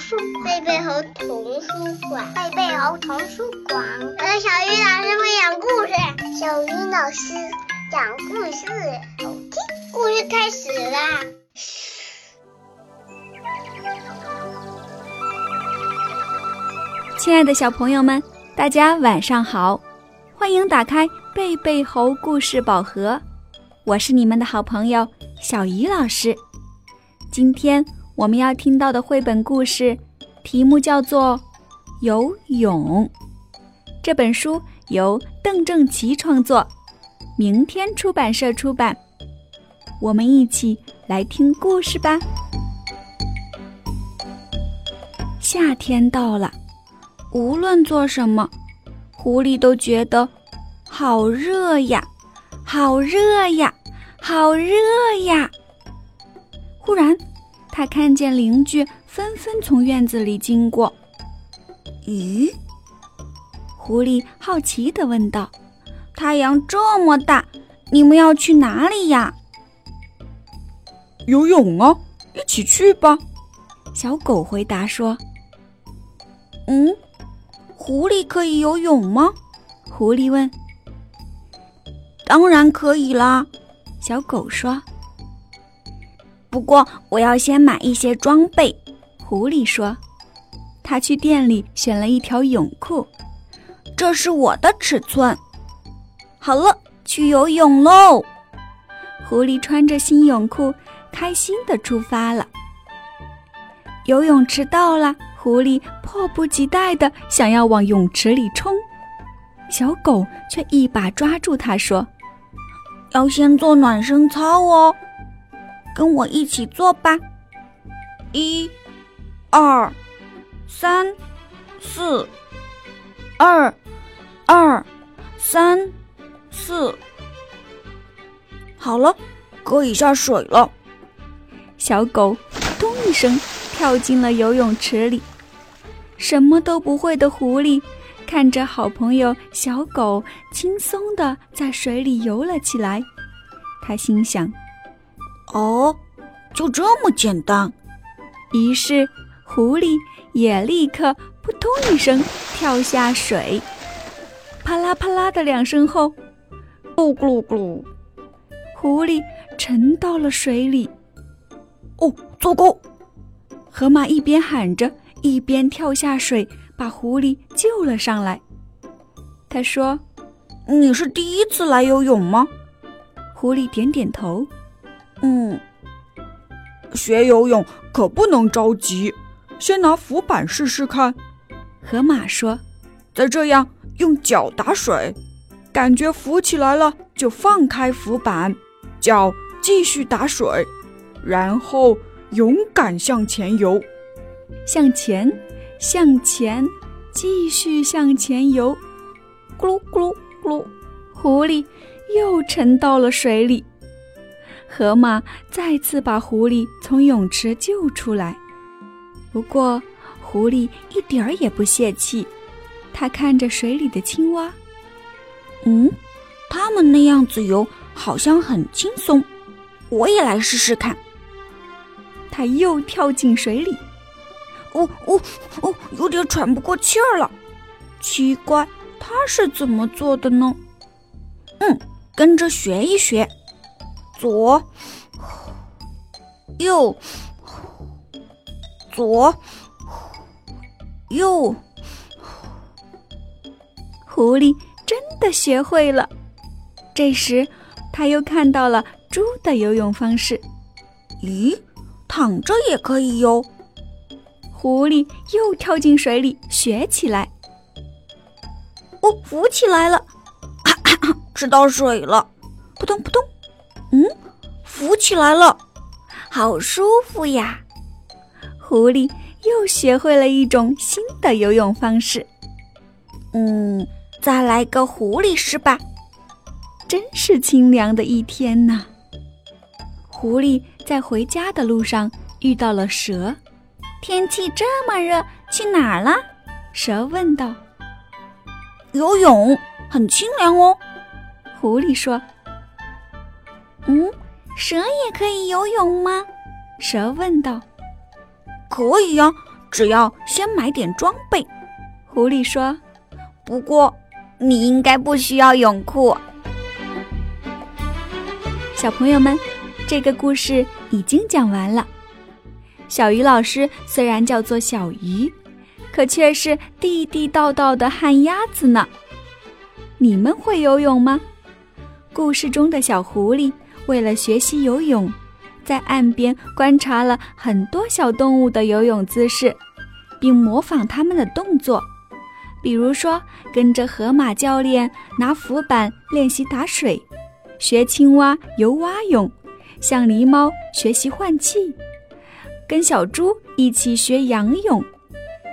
书贝贝猴童书馆，贝贝猴童书馆。我的小鱼老师会讲故事，小鱼老师讲故事，好听。故事开始啦！亲爱的小朋友们，大家晚上好，欢迎打开贝贝猴故事宝盒，我是你们的好朋友小鱼老师。今天我们要听到的绘本故事题目叫做《游泳》，这本书由邓正奇创作，明天出版社出版。我们一起来听故事吧。夏天到了，无论做什么，狐狸都觉得好热呀，好热呀，好热呀。忽然，他看见邻居纷纷从院子里经过。咦？狐狸好奇地问道：“太阳这么大，你们要去哪里呀？”游泳啊，一起去吧。小狗回答说：“嗯，狐狸可以游泳吗？”狐狸问。“当然可以啦。”小狗说。“不过我要先买一些装备。”狐狸说。他去店里选了一条泳裤，这是我的尺寸。好了，去游泳喽！狐狸穿着新泳裤。开心的出发了。游泳池到了，狐狸迫不及待的想要往泳池里冲，小狗却一把抓住它，说：“要先做暖身操哦，跟我一起做吧。一、二、三、四，二、二、三、四，好了，可以下水了。”小狗“咚”一声跳进了游泳池里，什么都不会的狐狸看着好朋友小狗轻松地在水里游了起来，他心想：“哦，就这么简单。”于是狐狸也立刻“扑通”一声跳下水，啪啦啪啦的两声后，咕噜咕噜，狐狸沉到了水里。哦，糟糕！河马一边喊着，一边跳下水，把狐狸救了上来。他说：“你是第一次来游泳吗？”狐狸点点头。“嗯，学游泳可不能着急，先拿浮板试试看。”河马说：“再这样，用脚打水，感觉浮起来了，就放开浮板，脚继续打水。”然后勇敢向前游，向前，向前，继续向前游。咕噜咕噜咕噜，狐狸又沉到了水里。河马再次把狐狸从泳池救出来。不过，狐狸一点儿也不泄气。它看着水里的青蛙，嗯，它们那样子游好像很轻松。我也来试试看。他又跳进水里，哦哦哦，有点喘不过气儿了。奇怪，他是怎么做的呢？嗯，跟着学一学。左，右，左，右。狐狸真的学会了。这时，他又看到了猪的游泳方式。咦？躺着也可以游。狐狸又跳进水里学起来。哦，浮起来了，吃到水了，扑通扑通。嗯，浮起来了，好舒服呀！狐狸又学会了一种新的游泳方式。嗯，再来个狐狸式吧。真是清凉的一天呐！狐狸。在回家的路上遇到了蛇，天气这么热，去哪儿了？蛇问道。游泳很清凉哦，狐狸说。嗯，蛇也可以游泳吗？蛇问道。可以呀，只要先买点装备。狐狸说：“不过你应该不需要泳裤。”小朋友们，这个故事已经讲完了。小鱼老师虽然叫做小鱼，可却是地地道道的旱鸭子呢。你们会游泳吗？故事中的小狐狸为了学习游泳，在岸边观察了很多小动物的游泳姿势，并模仿他们的动作。比如说，跟着河马教练拿浮板练习打水。学青蛙游蛙泳，向狸猫学习换气，跟小猪一起学仰泳，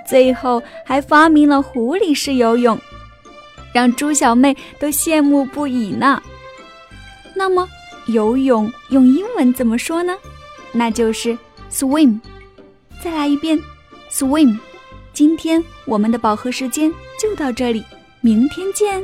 最后还发明了狐狸式游泳，让猪小妹都羡慕不已呢。那么，游泳用英文怎么说呢？那就是 swim。再来一遍，swim。今天我们的饱和时间就到这里，明天见。